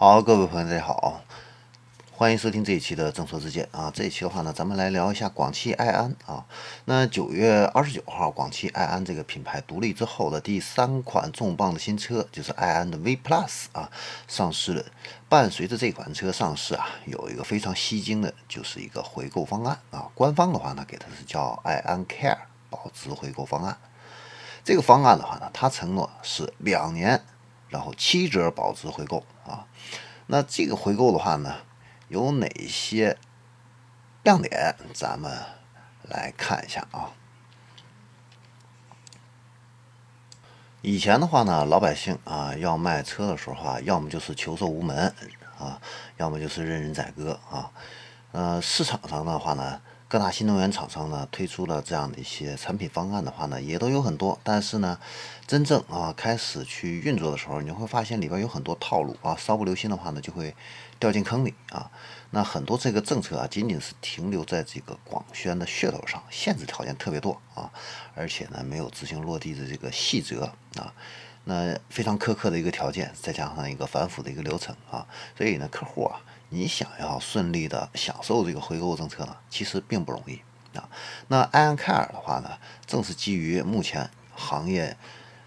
好，各位朋友，大家好，欢迎收听这一期的正说之见啊。这一期的话呢，咱们来聊一下广汽埃安啊。那九月二十九号，广汽埃安这个品牌独立之后的第三款重磅的新车，就是埃安的 V Plus 啊，上市了。伴随着这款车上市啊，有一个非常吸睛的，就是一个回购方案啊。官方的话呢，给它是叫埃安 Care 保值回购方案。这个方案的话呢，它承诺是两年。然后七折保值回购啊，那这个回购的话呢，有哪些亮点？咱们来看一下啊。以前的话呢，老百姓啊要卖车的时候啊，要么就是求售无门啊，要么就是任人宰割啊。呃，市场上的话呢。各大新能源厂商呢推出了这样的一些产品方案的话呢，也都有很多，但是呢，真正啊开始去运作的时候，你会发现里边有很多套路啊，稍不留心的话呢，就会掉进坑里啊。那很多这个政策啊，仅仅是停留在这个广宣的噱头上，限制条件特别多啊，而且呢，没有执行落地的这个细则啊。那非常苛刻的一个条件，再加上一个繁复的一个流程啊，所以呢，客户啊。你想要顺利的享受这个回购政策呢，其实并不容易啊。那埃安凯尔的话呢，正是基于目前行业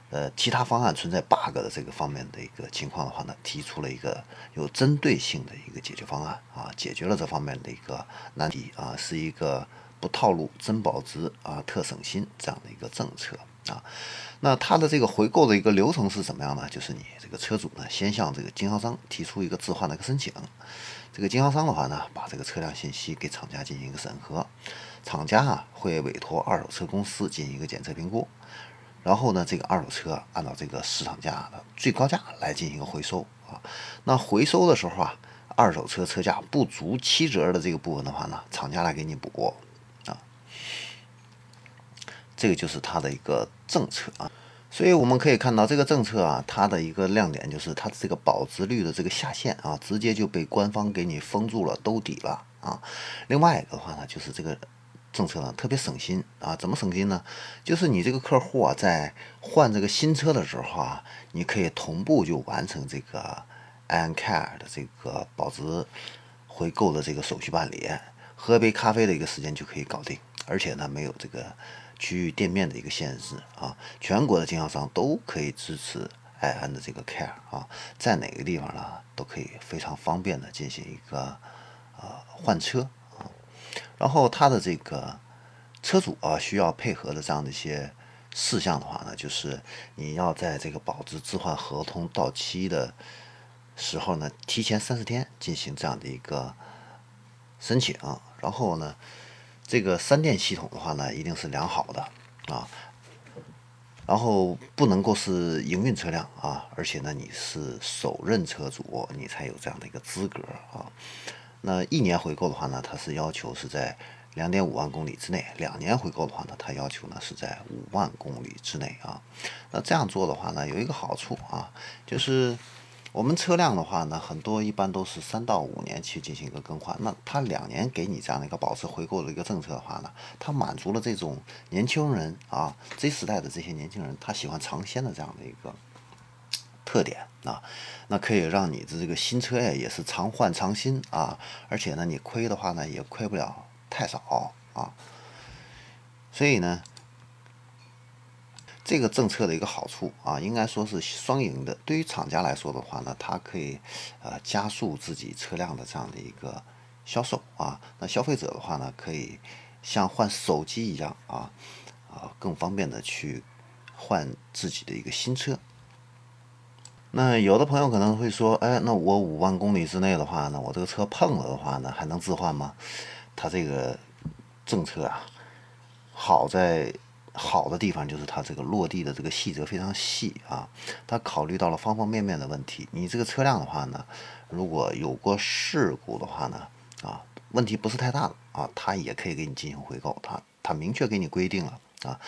呃其他方案存在 bug 的这个方面的一个情况的话呢，提出了一个有针对性的一个解决方案啊，解决了这方面的一个难题啊，是一个不套路、真保值啊、特省心这样的一个政策啊。那它的这个回购的一个流程是怎么样呢？就是你这个车主呢，先向这个经销商提出一个置换的一个申请，这个经销商的话呢，把这个车辆信息给厂家进行一个审核，厂家啊会委托二手车公司进行一个检测评估，然后呢，这个二手车按照这个市场价的最高价来进行一个回收啊。那回收的时候啊，二手车车价不足七折的这个部分的话呢，厂家来给你补。这个就是它的一个政策啊，所以我们可以看到这个政策啊，它的一个亮点就是它这个保值率的这个下限啊，直接就被官方给你封住了兜底了啊。另外一个的话呢，就是这个政策呢特别省心啊，怎么省心呢？就是你这个客户啊，在换这个新车的时候啊，你可以同步就完成这个 An Care 的这个保值回购的这个手续办理，喝杯咖啡的一个时间就可以搞定，而且呢没有这个。区域店面的一个限制啊，全国的经销商都可以支持爱安的这个 Care 啊，在哪个地方呢，都可以非常方便的进行一个呃换车啊。然后它的这个车主啊，需要配合的这样的一些事项的话呢，就是你要在这个保值置换合同到期的时候呢，提前三十天进行这样的一个申请，然后呢。这个三电系统的话呢，一定是良好的啊，然后不能够是营运车辆啊，而且呢，你是首任车主，你才有这样的一个资格啊。那一年回购的话呢，它是要求是在两点五万公里之内；两年回购的话呢，它要求呢是在五万公里之内啊。那这样做的话呢，有一个好处啊，就是。我们车辆的话呢，很多一般都是三到五年去进行一个更换。那他两年给你这样的一个保值回购的一个政策的话呢，它满足了这种年轻人啊，Z 时代的这些年轻人，他喜欢尝鲜的这样的一个特点啊。那可以让你的这个新车呀，也是常换常新啊，而且呢，你亏的话呢，也亏不了太少啊。所以呢。这个政策的一个好处啊，应该说是双赢的。对于厂家来说的话呢，它可以呃加速自己车辆的这样的一个销售啊。那消费者的话呢，可以像换手机一样啊啊，更方便的去换自己的一个新车。那有的朋友可能会说，哎，那我五万公里之内的话呢，我这个车碰了的话呢，还能置换吗？它这个政策啊，好在。好的地方就是它这个落地的这个细则非常细啊，它考虑到了方方面面的问题。你这个车辆的话呢，如果有过事故的话呢，啊，问题不是太大啊，它也可以给你进行回购。它它明确给你规定了啊，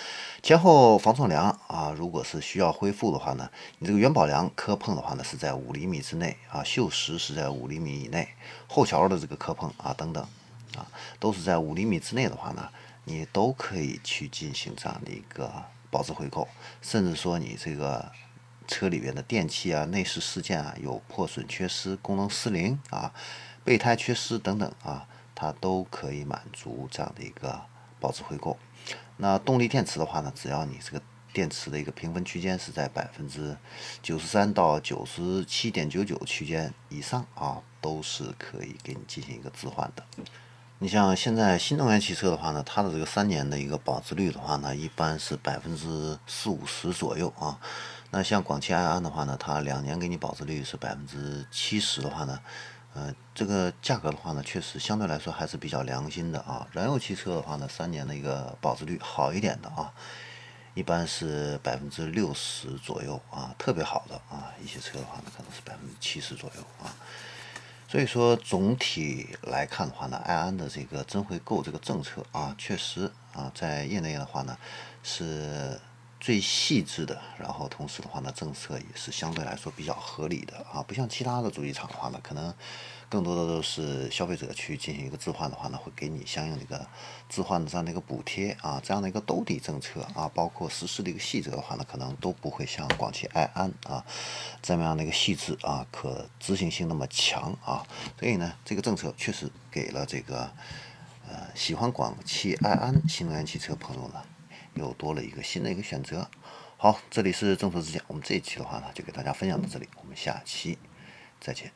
前后防撞梁啊，如果是需要恢复的话呢，你这个元宝梁磕碰的话呢是在五厘米之内啊，锈蚀是在五厘米以内，后桥的这个磕碰啊等等啊，都是在五厘米之内的话呢。你都可以去进行这样的一个保值回购，甚至说你这个车里边的电器啊、内饰饰件啊有破损、缺失、功能失灵啊、备胎缺失等等啊，它都可以满足这样的一个保值回购。那动力电池的话呢，只要你这个电池的一个评分区间是在百分之九十三到九十七点九九区间以上啊，都是可以给你进行一个置换的。你像现在新能源汽车的话呢，它的这个三年的一个保值率的话呢，一般是百分之四五十左右啊。那像广汽埃安的话呢，它两年给你保值率是百分之七十的话呢，呃，这个价格的话呢，确实相对来说还是比较良心的啊。燃油汽车的话呢，三年的一个保值率好一点的啊，一般是百分之六十左右啊，特别好的啊一些车的话呢，可能是百分之七十左右啊。所以说，总体来看的话呢，安安的这个真回购这个政策啊，确实啊，在业内的话呢，是。最细致的，然后同时的话呢，政策也是相对来说比较合理的啊，不像其他的主机厂的话呢，可能更多的都是消费者去进行一个置换的话呢，会给你相应的一个置换的这样的一个补贴啊，这样的一个兜底政策啊，包括实施的一个细则的话呢，可能都不会像广汽埃安啊这么样的一个细致啊，可执行性那么强啊，所以呢，这个政策确实给了这个呃喜欢广汽埃安新能源汽车朋友呢。又多了一个新的一个选择。好，这里是政策之见，我们这一期的话呢，就给大家分享到这里，我们下期再见。